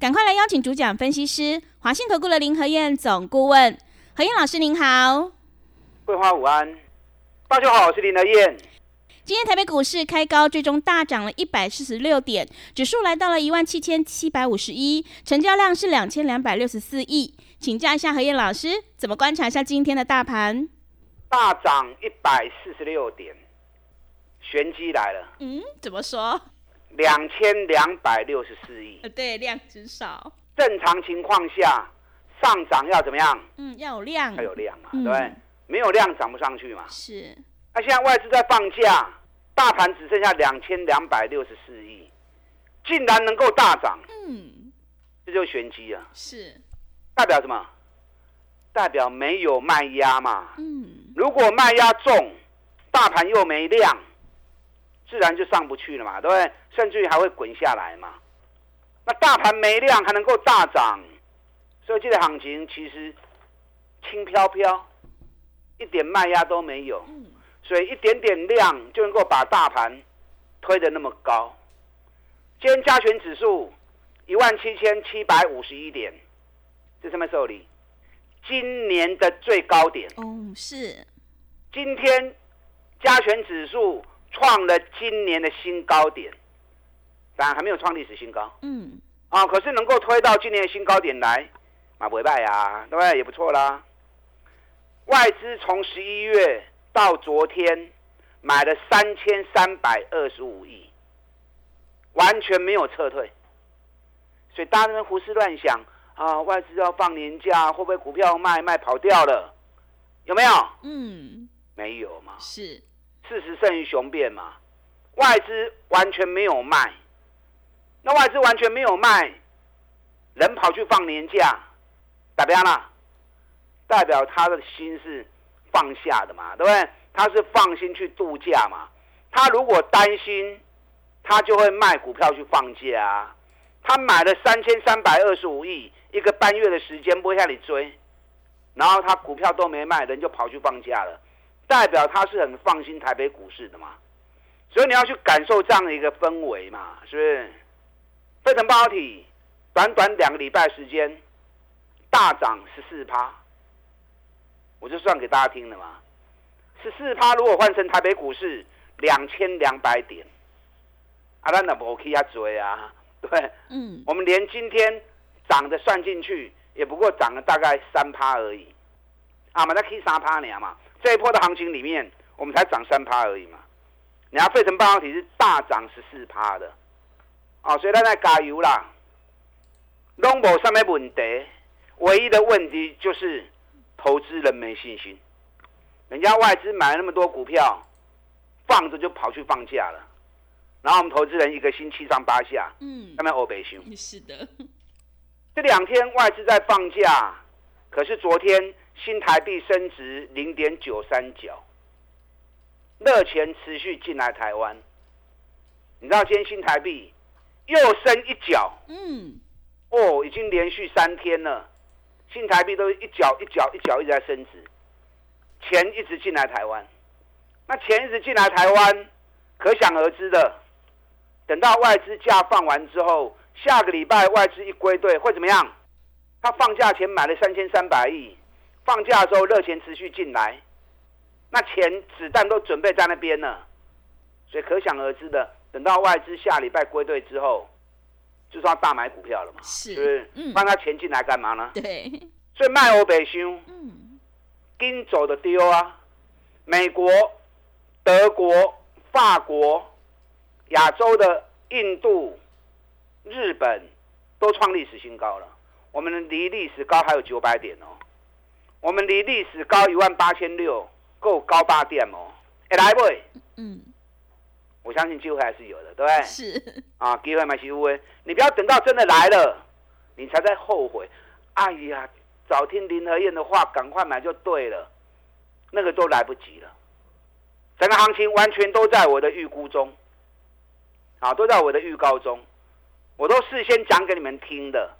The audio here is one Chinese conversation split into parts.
赶快来邀请主讲分析师华信投顾的林和燕总顾问，何燕老师您好，桂花午安，大家好，我是林和燕。今天台北股市开高，最终大涨了一百四十六点，指数来到了一万七千七百五十一，成交量是两千两百六十四亿，请教一下何燕老师，怎么观察一下今天的大盘？大涨一百四十六点。玄机来了，嗯，怎么说？两千两百六十四亿，呃，对，量很少。正常情况下，上涨要怎么样？嗯，要有量，要有量嘛，对不对？没有量涨不上去嘛。是。那现在外资在放假，大盘只剩下两千两百六十四亿，竟然能够大涨，嗯，这就玄机啊。是。代表什么？代表没有卖压嘛。嗯。如果卖压重，大盘又没量。自然就上不去了嘛，对不对？甚至于还会滚下来嘛。那大盘没量还能够大涨，所以这个行情其实轻飘飘，一点卖压都没有。所以一点点量就能够把大盘推得那么高。今天加权指数一万七千七百五十一点，这什么时里？今年的最高点。哦，是。今天加权指数。创了今年的新高点，当然还没有创历史新高。嗯，啊，可是能够推到今年的新高点来，马不败呀，对不对？也不错啦。外资从十一月到昨天买了三千三百二十五亿，完全没有撤退。所以大家胡思乱想啊，外资要放年假，会不会股票卖卖跑掉了？有没有？嗯，没有嘛。是。事实胜于雄辩嘛，外资完全没有卖，那外资完全没有卖，人跑去放年假，代表啦，代表他的心是放下的嘛，对不对？他是放心去度假嘛。他如果担心，他就会卖股票去放假啊。他买了三千三百二十五亿，一个半月的时间不会向你追，然后他股票都没卖，人就跑去放假了。代表他是很放心台北股市的嘛，所以你要去感受这样的一个氛围嘛，是不是？飞腾半导体短短两个礼拜时间大涨十四趴，我就算给大家听了嘛。十四趴如果换成台北股市两千两百点，啊，那那不 OK 啊追啊，对，嗯，我们连今天涨的算进去，也不过涨了大概三趴而已，啊嘛，那可以三趴呢嘛。这一波的行情里面，我们才涨三趴而已嘛。你看费城半导体是大涨十四趴的，啊，所以他在加油啦。龙博上面问题，唯一的问题就是投资人没信心。人家外资买了那么多股票，放着就跑去放假了，然后我们投资人一个星期上八下，嗯，他们欧北熊。是的，这两天外资在放假，可是昨天。新台币升值零点九三角，热钱持续进来台湾。你知道今天新台币又升一角，嗯，哦，已经连续三天了，新台币都一角一角一角一直在升值，钱一直进来台湾。那钱一直进来台湾，可想而知的，等到外资假放完之后，下个礼拜外资一归队会怎么样？他放假前买了三千三百亿。放假的时候，热钱持续进来，那钱子弹都准备在那边呢，所以可想而知的，等到外资下礼拜归队之后，就是要大买股票了嘛，是不是？嗯，放他钱进来干嘛呢？对，所以卖欧北兄，嗯，跟走的丢啊，美国、德国、法国、亚洲的印度、日本都创历史新高了，我们离历史高还有九百点哦。我们离历史高一万八千六，够高八点哦，来不？嗯，我相信机会还是有的，对不对？是啊，机会蛮稀微。你不要等到真的来了，你才在后悔。哎呀，早听林和燕的话，赶快买就对了，那个都来不及了。整个行情完全都在我的预估中，啊，都在我的预告中，我都事先讲给你们听的，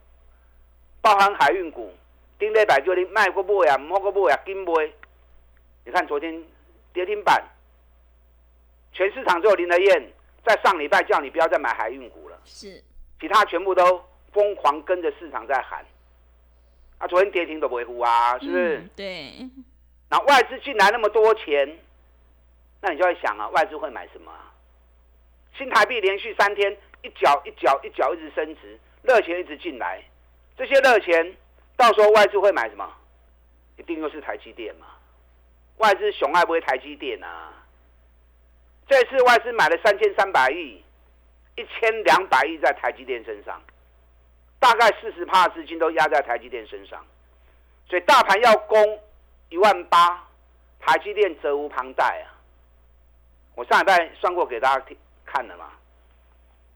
包含海运股，丁力百就你卖过不呀，摸过不呀，金不？你看昨天跌停板，全市场只有林德燕在上礼拜叫你不要再买海运股了，是，其他全部都疯狂跟着市场在喊，啊，昨天跌停都不会呼啊，是不是？对，那外资进来那么多钱。那你就会想啊，外资会买什么啊？新台币连续三天一角一角一角一直升值，热钱一直进来，这些热钱到时候外资会买什么？一定又是台积电嘛？外资熊爱不会台积电啊？这次外资买了三千三百亿，一千两百亿在台积电身上，大概四十趴资金都压在台积电身上，所以大盘要攻一万八，台积电责无旁贷啊！我上礼拜算过给大家看了嘛？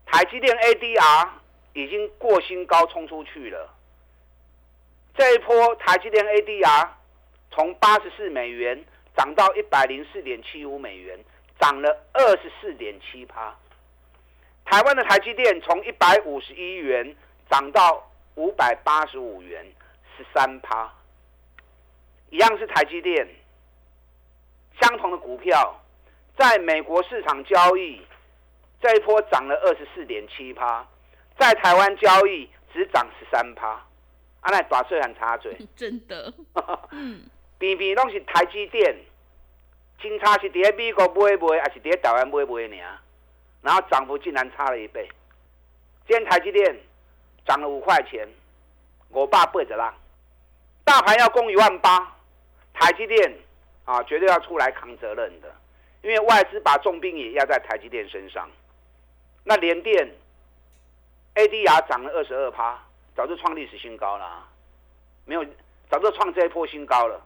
台积电 ADR 已经过新高冲出去了。这一波台积电 ADR 从八十四美元涨到一百零四点七五美元，涨了二十四点七趴。台湾的台积电从一百五十一元涨到五百八十五元，十三趴。一样是台积电，相同的股票。在美国市场交易，这一波涨了二十四点七趴，在台湾交易只涨十三趴，啊，那大税很插嘴，真的，嗯，偏偏拢是台积电，金差是伫美国买卖，还是伫台湾买卖尔？然后涨幅竟然差了一倍，今天台积电涨了五块钱，我爸背着啦，大盘要攻一万八，台积电啊，绝对要出来扛责任的。因为外资把重兵也压在台积电身上，那联电 ADR 涨了二十二趴，早就创历史新高了，没有，早就创这一波新高了。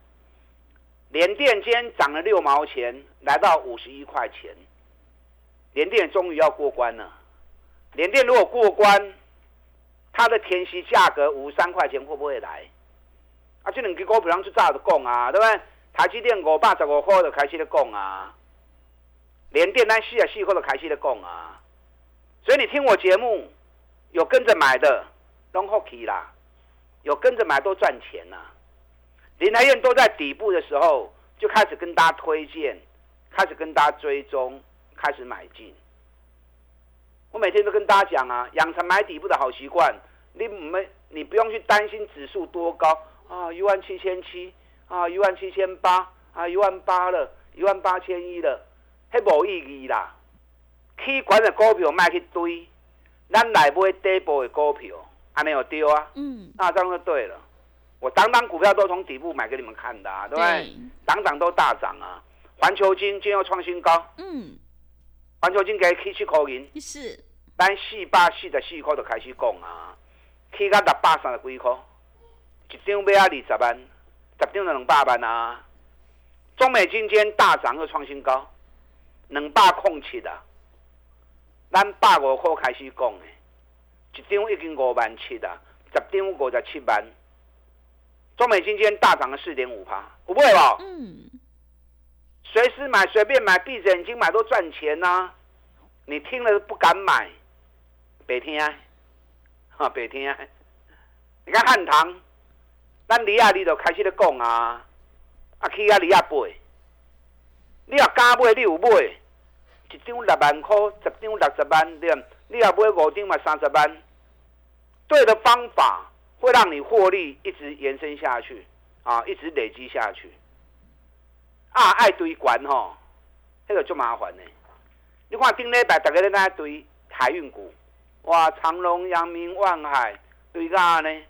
联电今天涨了六毛钱，来到五十一块钱，联电终于要过关了。联电如果过关，它的填息价格五十三块钱会不会来？啊，这两个股票就早就讲啊，对不对？台积电五百十五块就开始咧讲啊。连电单细啊细，或者开始的供啊，所以你听我节目，有跟着买的都好起啦，有跟着买都赚钱呐。林台燕都在底部的时候就开始跟大家推荐，开始跟大家追踪，开始买进。我每天都跟大家讲啊，养成买底部的好习惯，你没你不用去担心指数多高啊，一万七千七啊，一万七千八啊，一万八了，一万八千一了。迄无意义啦，起管的股票卖去堆，咱来买底部的股票，安尼有丢啊？嗯，那这样就对了。我当当股票都从底部买给你们看的，啊，对不对？涨涨都大涨啊！环球金今天要创新高。嗯，环球金给起七块银，是，咱四百四十四块就开始讲啊，起到六百三十几块，一张买啊二十万，十张就两百万啊！中美金今天大涨又创新高。两百空七啊，咱百五块开始讲的，一张已经五万七啦，十张五十七万。中美金今天大涨了四点五趴，不会吧？嗯。随时买，随便买，闭着眼睛买都赚钱呐。你听了不敢买，别听啊，哈，别听。你看汉唐，咱李亚你就开始咧讲啊，啊去啊李亚买。你若敢买，你有买，一张六万块，十张六十万，对你若买五张嘛，三十万。对的方法会让你获利一直延伸下去，啊，一直累积下去。啊，爱堆管吼，那个就麻烦呢。你看顶礼拜大家咧那堆海运股，哇，长隆、阳明、万海堆干呢，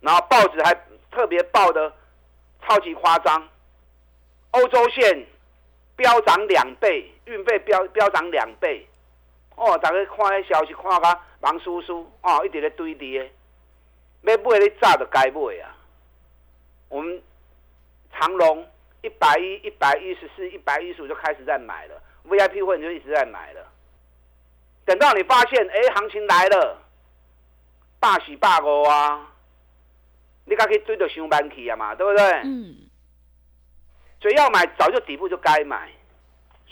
然后报纸还特别报的超级夸张。欧洲线飙涨两倍，运费飙飙涨两倍，哦，大家看迄消息看甲忙叔叔哦，一直咧堆跌，要买你早就该买啊。我们长隆一百一、一百一十四、一百一十五就开始在买了，VIP 会员就一直在买了。等到你发现，哎，行情来了，八四八五啊，你该可以追到上班去啊嘛，对不对？嗯，所以要买早就底部就该买。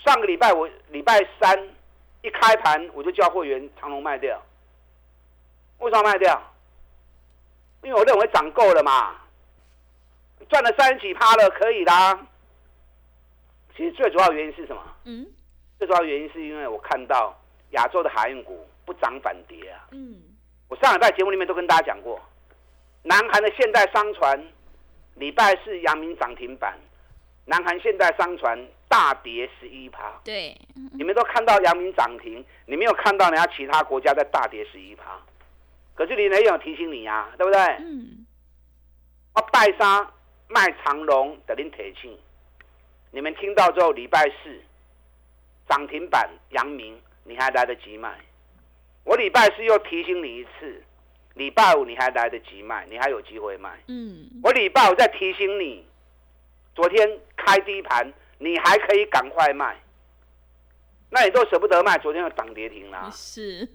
上个礼拜我礼拜三一开盘我就叫会员长龙卖掉，为什么卖掉？因为我认为涨够了嘛，赚了三十几趴了，可以啦。其实最主要原因是什么？嗯，最主要原因是因为我看到亚洲的海运股不涨反跌啊。嗯，我上礼拜节目里面都跟大家讲过，南韩的现代商船礼拜四阳明涨停板，南韩现代商船大跌十一趴。对，你们都看到阳明涨停，你没有看到人家其他国家在大跌十一趴。可是林雷有提醒你啊，对不对？嗯，我拜沙卖长龙的林铁庆，你们听到之后，礼拜四涨停板阳明，你还来得及卖。我礼拜四又提醒你一次，礼拜五你还来得及卖，你还有机会卖。嗯，我礼拜五再提醒你，昨天开低盘，你还可以赶快卖。那你都舍不得卖，昨天又涨跌停了、是，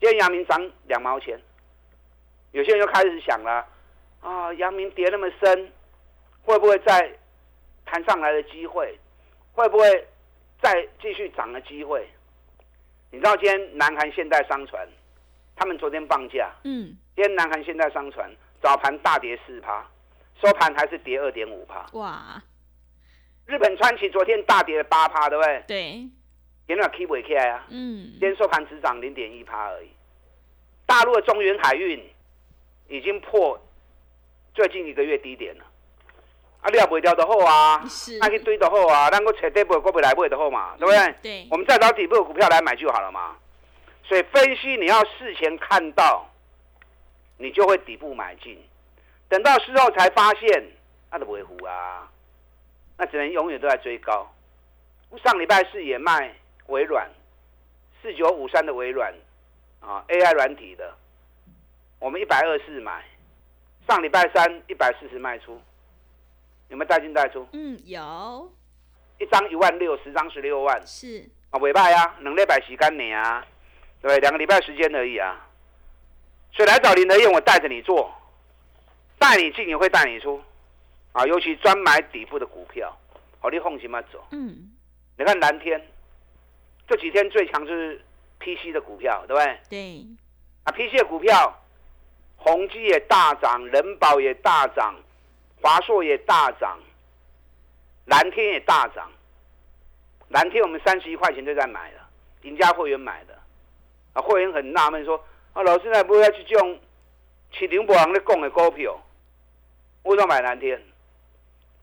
今天阳明涨两毛钱，有些人就开始想了，啊，阳明跌那么深，会不会再弹上来的机会？会不会再继续涨的机会？你知道今天南韩现代商船，他们昨天放假，嗯，今天南韩现代商船早盘大跌四趴，收盘还是跌二点五趴。哇，日本川崎昨天大跌了八趴，对不对？对，点了 keep 不起来啊？嗯今，天收盘只涨零点一趴而已。大陆的中原海运已经破最近一个月低点了。啊，你也不会掉的好啊，是那去堆的好啊，咱个找底部过不来买的好嘛，对不对？对我们再找底部的股票来买就好了嘛。所以分析你要事前看到，你就会底部买进，等到事后才发现，那都不会糊啊，那只能永远都在追高。上礼拜四也卖微软，四九五三的微软啊，AI 软体的，我们一百二四买，上礼拜三一百四十卖出，有没有带进带出？嗯，有，一张一万六，十张十六万是，啊，尾拜啊，两礼拜洗干你啊，对不对？两个礼拜时间而已啊。所以来找林德燕，我带着你做，带你进也会带你出，啊，尤其专买底部的股票，好，你放心嘛走。嗯，你看蓝天这几天最强就是 PC 的股票，对不对？对，啊，PC 的股票，宏基也大涨，人保也大涨，华硕也大涨，蓝天也大涨。蓝天我们三十一块钱就在买了，赢家会员买的。啊，会员很纳闷说：啊，老师那不要去用市场无人咧讲的股票，为什么买蓝天？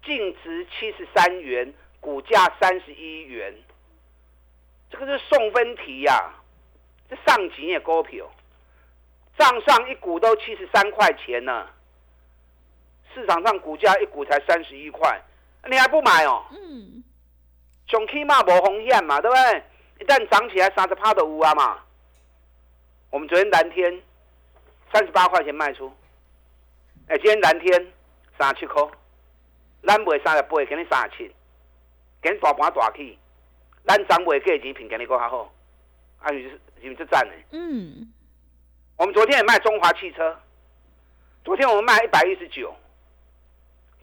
净值七十三元，股价三十一元，这个是送分题呀、这上级也股票。账上一股都七十三块钱呢，市场上股价一股才三十一块，你还不买哦？嗯，上起码无风险嘛，对不对？一旦涨起来，三十趴都有啊嘛。我们昨天蓝天三十八块钱卖出，哎，今天蓝天三十七块，咱卖三十八，给你三十七，给你大盘大起，咱涨卖价钱品给你够较好，啊，是是你是这赞的？嗯，我们昨天也卖中华汽车，昨天我们卖一百一十九，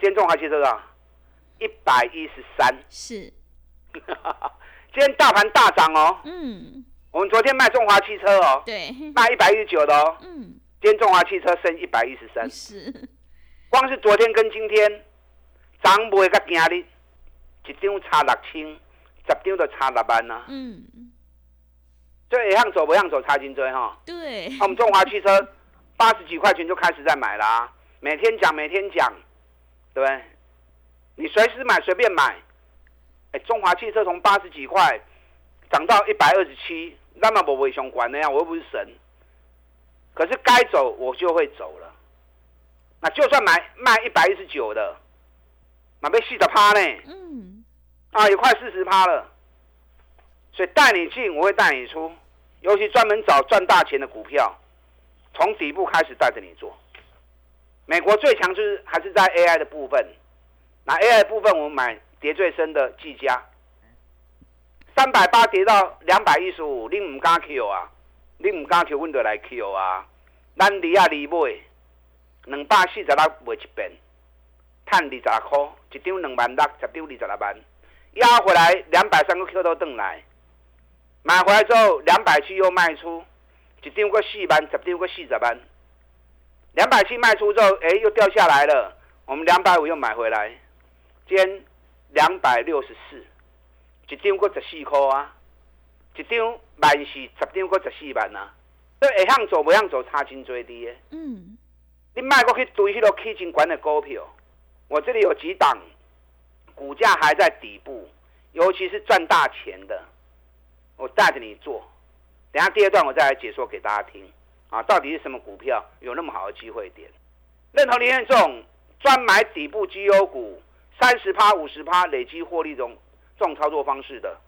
今天中华汽车啊，一百一十三。是，今天大盘大涨哦，嗯，我们昨天卖中华汽车哦，对，卖一百一十九的哦，嗯，今天中华汽车升一百一十三，是，光是昨天跟今天涨卖甲今日，一张差六千，十张就差六万啊，嗯，所以向走不向走差真多哈。对，那我们中华汽车八十几块钱就开始在买啦、每天讲每天讲，对不对？你随时买随便买。哎，中华汽车从八十几块涨到一百二十七，那么我为相关的呀，我又不是神。可是该走我就会走了。那就算买卖一百一十九的，买被四十趴呢，嗯，啊，也快四十趴了。所以带你进，我会带你出，尤其专门找赚大钱的股票，从底部开始带着你做。美国最强就是还是在 AI 的部分，那 AI 的部分我们买跌最深的技嘉，三百八跌到两百一十五，你唔敢 Q 啊？你唔敢 Q，阮就来 Q 啊！咱离啊离买，两百四十六卖一遍，赚二十六块，一张两万六，十张二十六万，压回来两百三个 Q 都登来，买回来之后两百七又卖出，一张个四万，十张个四十万，两百七卖出之后，哎又掉下来了，我们两百五又买回来，今天两百六十四，一张个十四块啊，一张万四，十张个十四万啊。所以会向做，不向做，差真最低的。嗯，你卖过去追迄个基金管的股票，我这里有几档，股价还在底部，尤其是赚大钱的，我带着你做。等下第二段我再来解说给大家听啊，到底是什么股票有那么好的机会点？认同林彦这种专买底部绩优股，三十趴、五十趴累积获利中这种操作方式的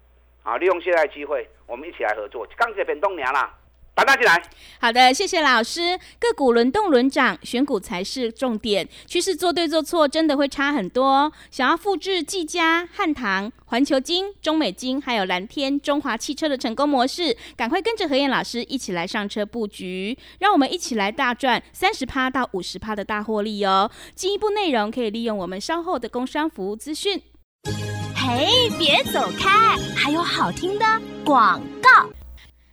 啊，利用现在机会，我们一起来合作。刚才变动娘啦。把它进来。好的，谢谢老师。个股轮动轮涨，选股才是重点。趋势做对做错，真的会差很多。想要复制技嘉、汉唐、环球金、中美金，还有蓝天、中华汽车的成功模式，赶快跟着何燕老师一起来上车布局，让我们一起来大赚三十趴到五十趴的大获利哦。进一步内容可以利用我们稍后的工商服务资讯。嘿，别走开，还有好听的广告。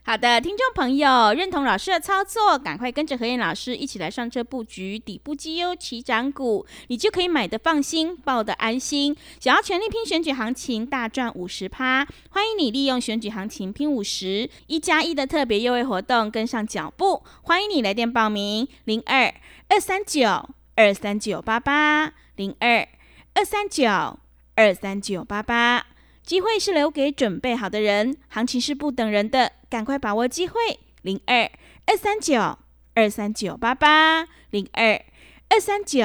好的，听众朋友，认同老师的操作，赶快跟着何燕老师一起来上车布局底部绩优起涨股，你就可以买的放心，抱的安心。想要全力拼选举行情，大赚五十趴，欢迎你利用选举行情拼五十一加一的特别优惠活动，跟上脚步。欢迎你来电报名：零二二三九二三九八八零二二三九二三九八八。机会是留给准备好的人，行情是不等人的，赶快把握机会。零二二三九二三九八八零二二三九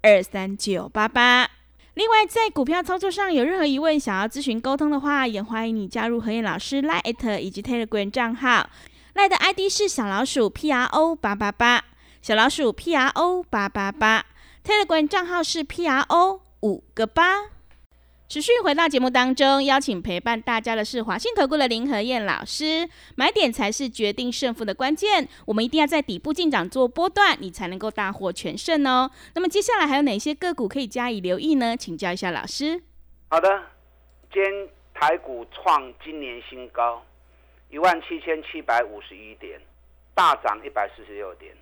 二三九八八。另外，在股票操作上有任何疑问，想要咨询沟通的话，也欢迎你加入何燕老师 Line 以及 Telegram 账号。Line 的 ID 是小老鼠 P R O 八八八，小老鼠 P R O 八八八。Telegram 账号是 P R O 五个八。持续回到节目当中，邀请陪伴大家的是华信投顾的林和燕老师。买点才是决定胜负的关键，我们一定要在底部进场做波段，你才能够大获全胜哦。那么接下来还有哪些个股可以加以留意呢？请教一下老师。好的，今天台股创今年新高，一万七千七百五十一点，大涨一百四十六点。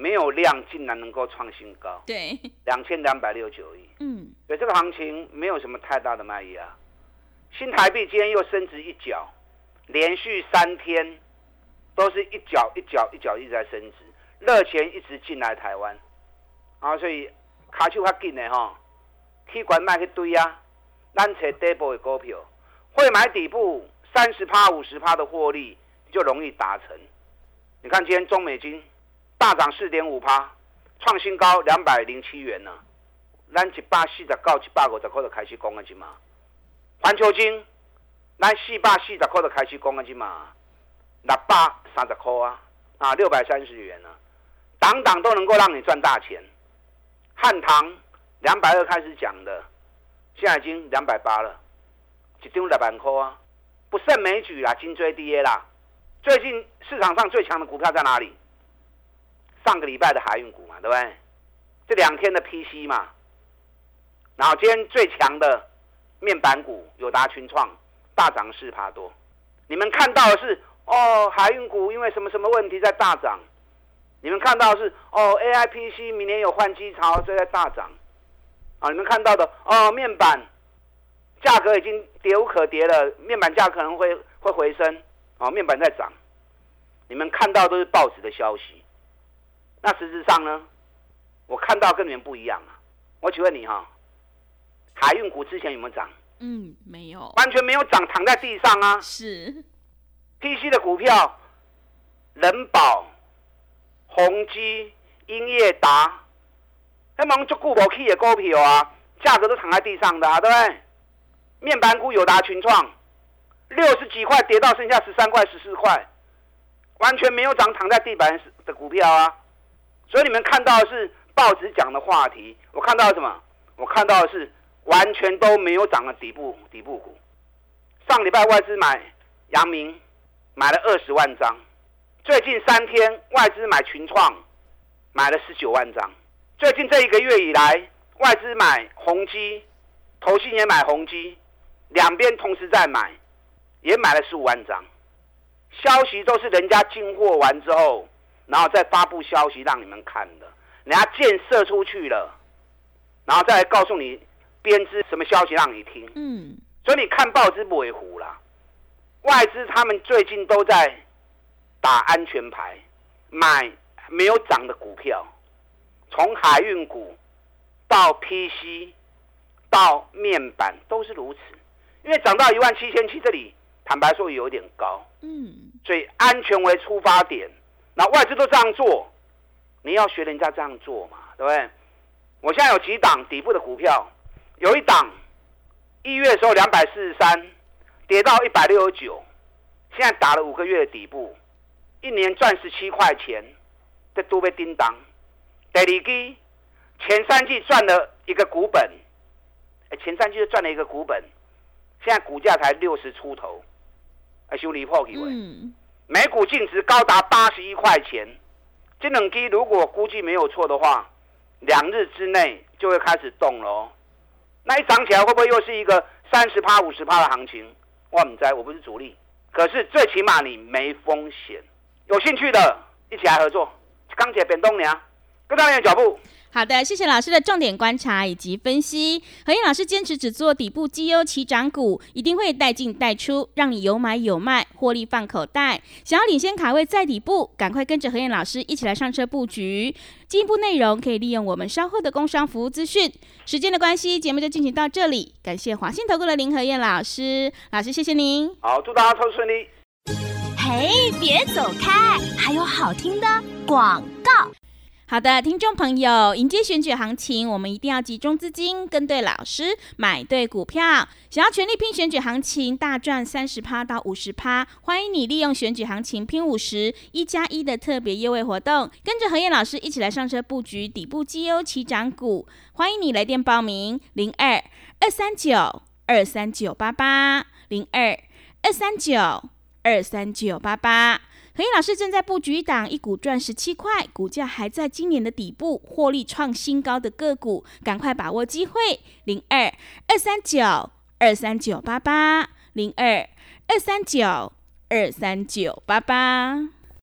没有量，竟然能够创新高，对，两千两百六九亿，嗯，所以这个行情没有什么太大的卖压。新台币今天又升值一角，连续三天都是一角一角一角一直在升值，热钱一直进来台湾，啊，所以卡手较紧的哈，去管卖去堆啊，咱找底部的股票，会买底部三十趴五十趴的获利就容易达成。你看今天中美金。大涨四点五趴，创新高两百零七元呢。咱一百四十到一百五十块就开始讲啊，只嘛。环球金，咱四百四十块就开始讲啊，只嘛。六百三十块啊，啊，六百三十元呢，档档都能够让你赚大钱。汉唐两百二开始讲的，现在已经两百八了，一张六万块啊，不胜枚举啦，金追 D A 啦。最近市场上最强的股票在哪里？上个礼拜的海运股嘛，对不对？这两天的 PC 嘛，然后今天最强的面板股友达群创大涨四趴多。你们看到的是哦，海运股因为什么什么问题在大涨？你们看到的是哦，AI PC 明年有换机潮，所以在大涨。啊，你们看到的哦，面板价格已经跌无可跌了，面板价可能会会回升。哦，面板在涨。你们看到都是报纸的消息。那实质上呢，我看到跟你们不一样啊！我请问你哈，海运股之前有没有涨？嗯，没有，完全没有涨，躺在地上啊！是，PC 的股票，人保、宏基、英业达，他们就固保 K 的股票啊，价格都躺在地上的啊，对不对？面板股友达群创，六十几块跌到剩下十三块、十四块，完全没有涨，躺在地板的股票啊！所以你们看到的是报纸讲的话题，我看到什么？我看到的是完全都没有涨的底部底部股。上礼拜外资买阳明，买了二十万张，最近三天外资买群创，买了十九万张。最近这一个月以来，外资买宏基，投信也买宏基，两边同时在买，也买了十五万张。消息都是人家进货完之后，然后再发布消息让你们看的。人家箭射出去了，然后再来告诉你编织什么消息让你听。嗯，所以你看报纸不为糊啦。外资他们最近都在打安全牌，买没有涨的股票，从海运股到 PC 到面板都是如此。因为涨到一万七千七这里，坦白说有点高。嗯，所以安全为出发点，那外资都这样做。你要学人家这样做嘛，对不对？我现在有几档底部的股票，有一档一月的时候两百四十三，跌到一百六十九，现在打了五个月的底部，一年赚十七块钱，这都被叮当。第二季前三季赚了一个股本，前三季就赚了一个股本，现在股价才六十出头，还修理破几位？每股净值高达八十一块钱。这冷机如果估计没有错的话，两日之内就会开始动了哦。那一涨起来会不会又是一个三十趴、五十趴的行情？我唔知，我不是主力，可是最起码你没风险。有兴趣的，一起来合作。钢铁变动娘，跟上你的脚步。好的，谢谢老师的重点观察以及分析。何燕老师坚持只做底部绩优起涨股，一定会带进带出，让你有买有卖，获利放口袋。想要领先卡位在底部，赶快跟着何燕老师一起来上车布局。进一步内容可以利用我们稍后的工商服务资讯。时间的关系，节目就进行到这里。感谢华信投顾的林何燕老师，老师谢谢您。好，祝大家投顺利。嘿，别走开，还有好听的广告。好的，听众朋友，迎接选举行情，我们一定要集中资金，跟对老师，买对股票。想要全力拼选举行情，大赚三十趴到五十趴，欢迎你利用选举行情拼五十一加一的特别优惠活动，跟着何燕老师一起来上车布局底部绩优起涨股。欢迎你来电报名：零二二三九二三九八八零二二三九二三九八八。何燕老师正在布局一档一股赚十七块，股价还在今年的底部，获利创新高的个股，赶快把握机会！零二二三九二三九八八零二二三九二三九八八。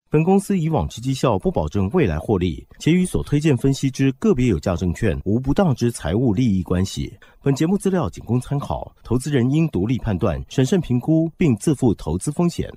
本公司以往之绩效不保证未来获利，且与所推荐分析之个别有价证券无不当之财务利益关系。本节目资料仅供参考，投资人应独立判断、审慎评估，并自负投资风险。